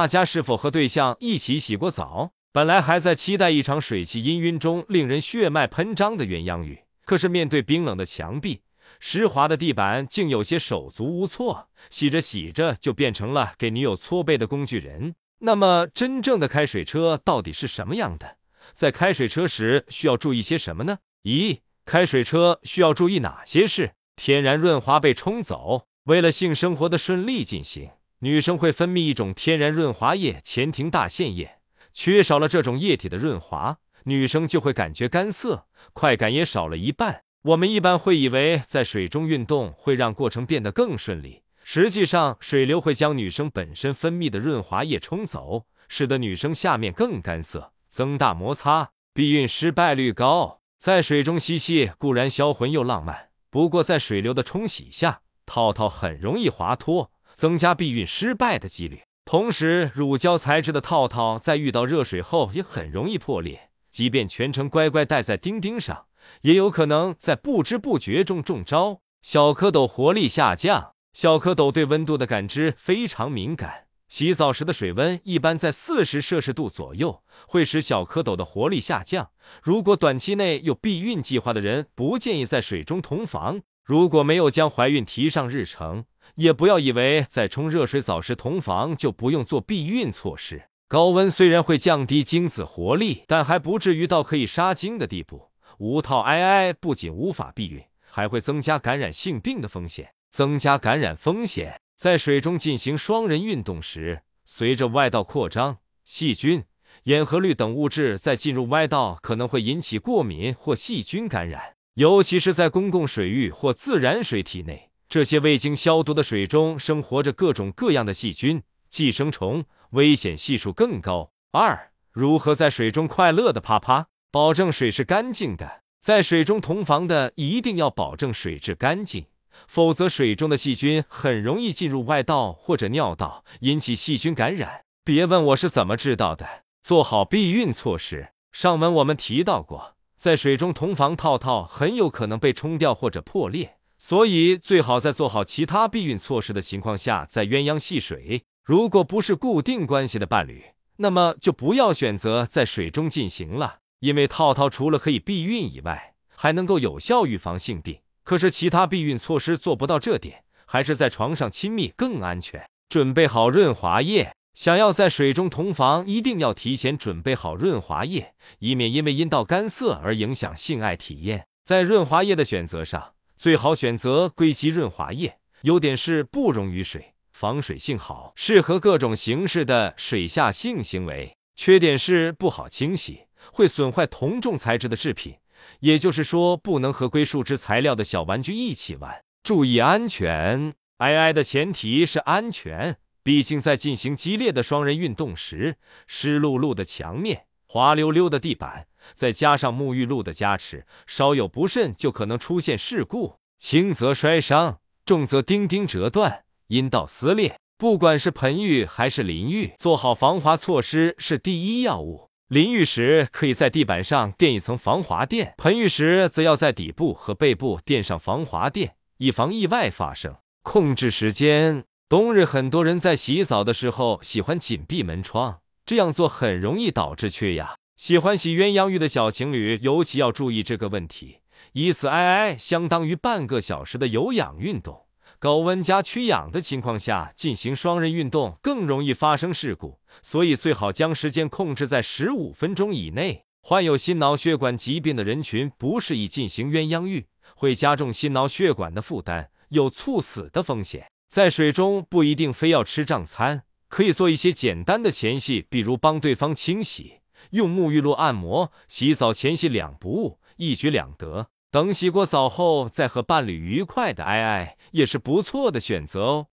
大家是否和对象一起洗过澡？本来还在期待一场水汽氤氲中令人血脉喷张的鸳鸯浴，可是面对冰冷的墙壁、湿滑的地板，竟有些手足无措。洗着洗着就变成了给女友搓背的工具人。那么，真正的开水车到底是什么样的？在开水车时需要注意些什么呢？咦，开水车需要注意哪些事？天然润滑被冲走。为了性生活的顺利进行，女生会分泌一种天然润滑液——前庭大腺液。缺少了这种液体的润滑，女生就会感觉干涩，快感也少了一半。我们一般会以为在水中运动会让过程变得更顺利，实际上水流会将女生本身分泌的润滑液冲走，使得女生下面更干涩，增大摩擦，避孕失败率高。在水中嬉戏固然销魂又浪漫，不过在水流的冲洗下，套套很容易滑脱，增加避孕失败的几率。同时，乳胶材质的套套在遇到热水后也很容易破裂。即便全程乖乖戴在钉钉上，也有可能在不知不觉中中招。小蝌蚪活力下降，小蝌蚪对温度的感知非常敏感。洗澡时的水温一般在四十摄氏度左右，会使小蝌蚪的活力下降。如果短期内有避孕计划的人，不建议在水中同房。如果没有将怀孕提上日程，也不要以为在冲热水澡时同房就不用做避孕措施。高温虽然会降低精子活力，但还不至于到可以杀精的地步。无套 II 不仅无法避孕，还会增加感染性病的风险。增加感染风险，在水中进行双人运动时，随着外道扩张，细菌、盐和氯等物质在进入外道可能会引起过敏或细菌感染，尤其是在公共水域或自然水体内。这些未经消毒的水中生活着各种各样的细菌、寄生虫，危险系数更高。二、如何在水中快乐的啪啪？保证水是干净的。在水中同房的一定要保证水质干净，否则水中的细菌很容易进入外道或者尿道，引起细菌感染。别问我是怎么知道的，做好避孕措施。上文我们提到过，在水中同房套套很有可能被冲掉或者破裂。所以，最好在做好其他避孕措施的情况下再鸳鸯戏水。如果不是固定关系的伴侣，那么就不要选择在水中进行了，因为套套除了可以避孕以外，还能够有效预防性病。可是其他避孕措施做不到这点，还是在床上亲密更安全。准备好润滑液，想要在水中同房，一定要提前准备好润滑液，以免因为阴道干涩而影响性爱体验。在润滑液的选择上。最好选择硅基润滑液，优点是不溶于水，防水性好，适合各种形式的水下性行为。缺点是不好清洗，会损坏同种材质的制品，也就是说不能和硅树脂材料的小玩具一起玩。注意安全，I I 的前提是安全，毕竟在进行激烈的双人运动时，湿漉漉的墙面。滑溜溜的地板，再加上沐浴露的加持，稍有不慎就可能出现事故，轻则摔伤，重则钉钉折断、阴道撕裂。不管是盆浴还是淋浴，做好防滑措施是第一要务。淋浴时可以在地板上垫一层防滑垫，盆浴时则要在底部和背部垫上防滑垫，以防意外发生。控制时间，冬日很多人在洗澡的时候喜欢紧闭门窗。这样做很容易导致缺氧。喜欢洗鸳鸯浴的小情侣尤其要注意这个问题。以此 II 相当于半个小时的有氧运动，高温加缺氧的情况下进行双人运动更容易发生事故，所以最好将时间控制在十五分钟以内。患有心脑血管疾病的人群不适宜进行鸳鸯浴，会加重心脑血管的负担，有猝死的风险。在水中不一定非要吃胀餐。可以做一些简单的前戏，比如帮对方清洗，用沐浴露按摩。洗澡前戏两不误，一举两得。等洗过澡后，再和伴侣愉快的爱爱，也是不错的选择哦。